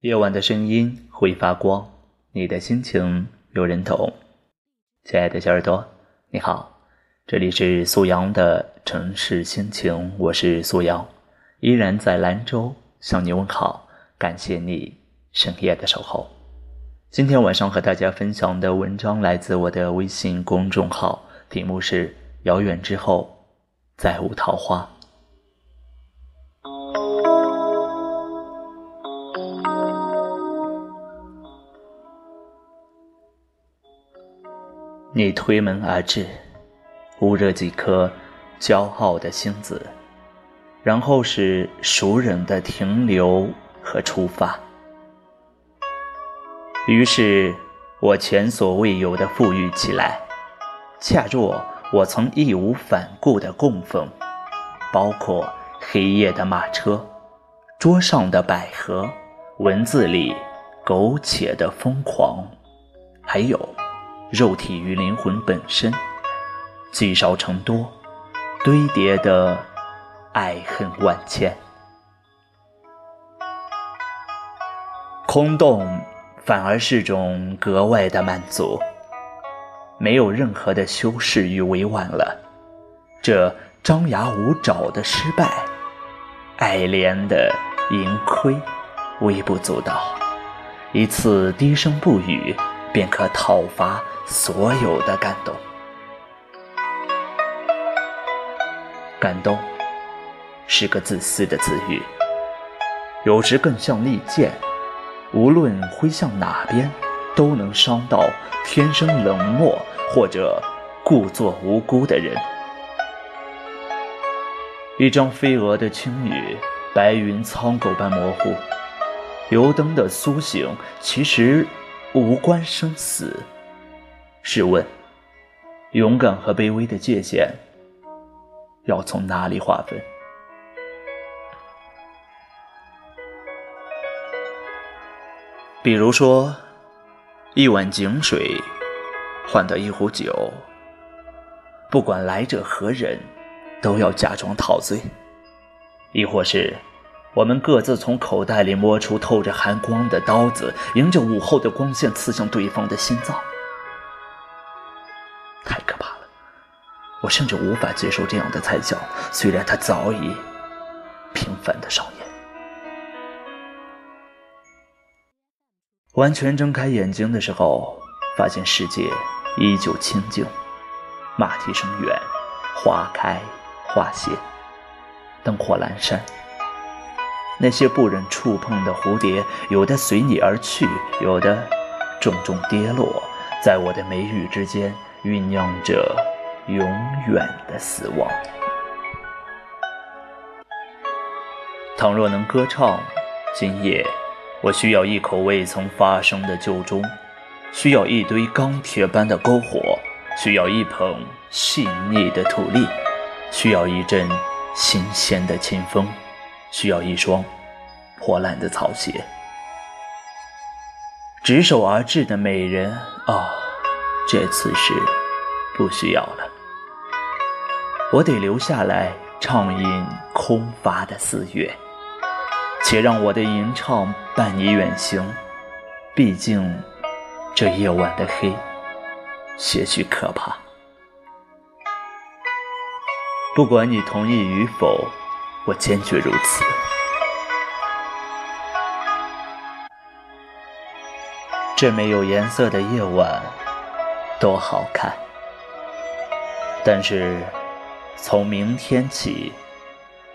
夜晚的声音会发光，你的心情有人懂。亲爱的小耳朵，你好，这里是苏阳的城市心情，我是苏阳，依然在兰州向你问好，感谢你深夜的守候。今天晚上和大家分享的文章来自我的微信公众号，题目是《遥远之后再无桃花》。你推门而至，捂热几颗骄傲的星子，然后是熟人的停留和出发。于是我前所未有的富裕起来，恰若我曾义无反顾的供奉，包括黑夜的马车、桌上的百合、文字里苟且的疯狂，还有。肉体与灵魂本身积少成多，堆叠的爱恨万千。空洞反而是种格外的满足，没有任何的修饰与委婉了。这张牙舞爪的失败，爱怜的盈亏，微不足道。一次低声不语，便可讨伐。所有的感动，感动是个自私的词语，有时更像利剑，无论挥向哪边，都能伤到天生冷漠或者故作无辜的人。一张飞蛾的轻语，白云苍狗般模糊，油灯的苏醒，其实无关生死。试问，勇敢和卑微的界限要从哪里划分？比如说，一碗井水换得一壶酒，不管来者何人，都要假装陶醉；亦或是，我们各自从口袋里摸出透着寒光的刀子，迎着午后的光线刺向对方的心脏。太可怕了我甚至无法接受这样的猜想，虽然它早已平凡的上演。完全睁开眼睛的时候，发现世界依旧清静，马蹄声远，花开花谢，灯火阑珊。那些不忍触碰的蝴蝶，有的随你而去，有的重重跌落，在我的眉宇之间酝酿着。永远的死亡。倘若能歌唱，今夜我需要一口未曾发生的酒盅，需要一堆钢铁般的篝火，需要一捧细腻的土粒，需要一阵新鲜的清风，需要一双破烂的草鞋。执手而至的美人啊，这次是不需要了。我得留下来畅饮空乏的四月，且让我的吟唱伴你远行。毕竟这夜晚的黑些许可怕。不管你同意与否，我坚决如此。这没有颜色的夜晚多好看，但是。从明天起，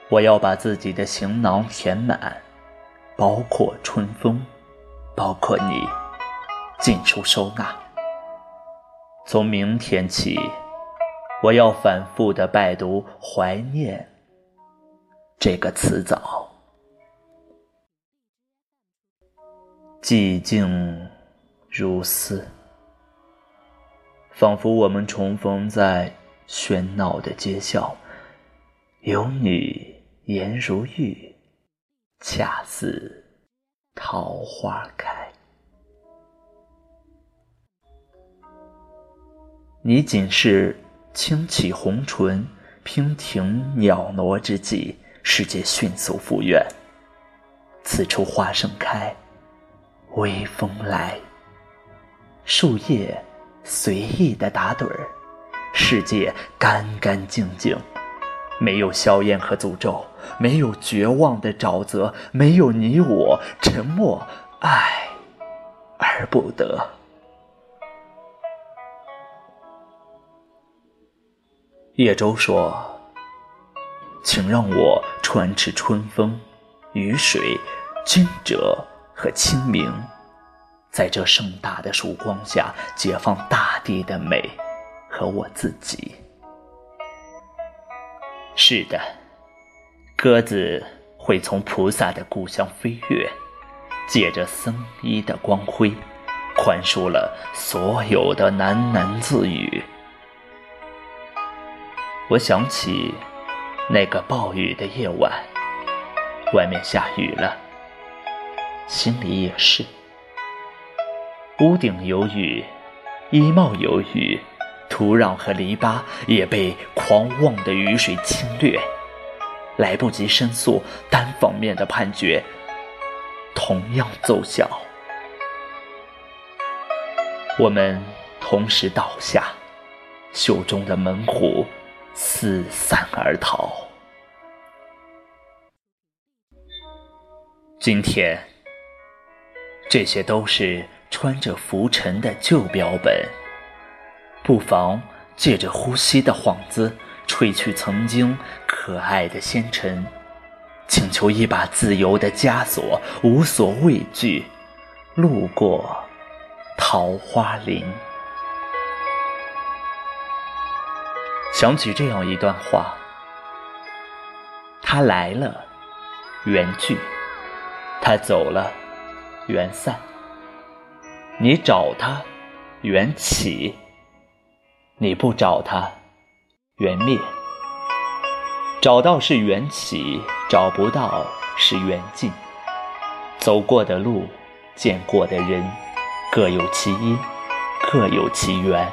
我要把自己的行囊填满，包括春风，包括你，尽数收纳。从明天起，我要反复的拜读“怀念”这个词藻。寂静如斯，仿佛我们重逢在。喧闹的街巷，有你颜如玉，恰似桃花开。你仅是轻启红唇，娉婷袅娜之际，世界迅速复原。此处花盛开，微风来，树叶随意的打盹儿，世界干干净净，没有硝烟和诅咒，没有绝望的沼泽，没有你我沉默爱而不得。叶舟说：“请让我穿持春风、雨水、惊蛰。”和清明，在这盛大的曙光下，解放大地的美和我自己。是的，鸽子会从菩萨的故乡飞跃，借着僧衣的光辉，宽恕了所有的喃喃自语。我想起那个暴雨的夜晚，外面下雨了。心里也是，屋顶有雨，衣帽有雨，土壤和篱笆也被狂妄的雨水侵略，来不及申诉，单方面的判决同样奏效。我们同时倒下，袖中的猛虎四散而逃。今天。这些都是穿着浮尘的旧标本，不妨借着呼吸的幌子，吹去曾经可爱的纤尘，请求一把自由的枷锁，无所畏惧，路过桃花林。想起这样一段话：他来了，缘聚；他走了。缘散，你找他，缘起；你不找他，缘灭。找到是缘起，找不到是缘尽。走过的路，见过的人，各有其因，各有其缘。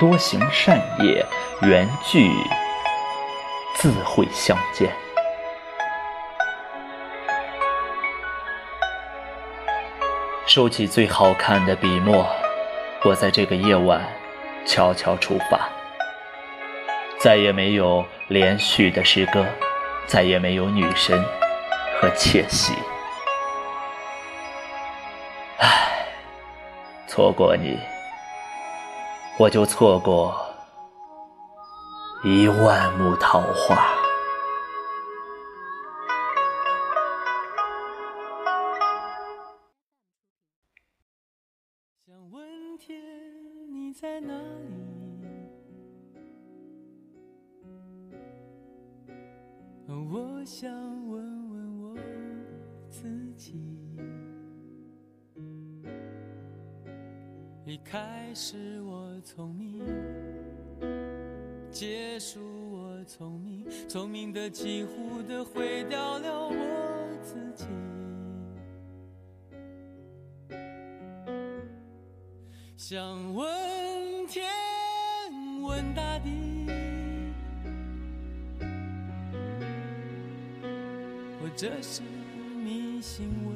多行善业，缘聚自会相见。收起最好看的笔墨，我在这个夜晚悄悄出发。再也没有连续的诗歌，再也没有女神和窃喜。唉，错过你，我就错过一万亩桃花。想问天，你在哪里？我想问问我自己。一开始我聪明，结束我聪明，聪明的几乎的毁掉了我自己。想问。天问大地，我这是迷信问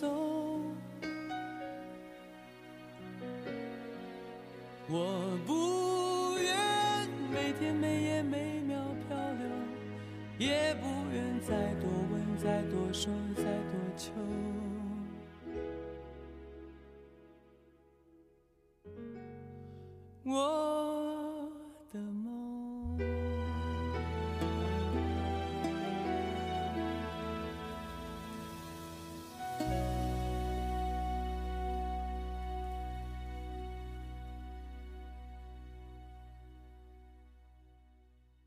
走，我不愿每天每夜每秒漂流。也不愿再多问、再多说、再多求。我。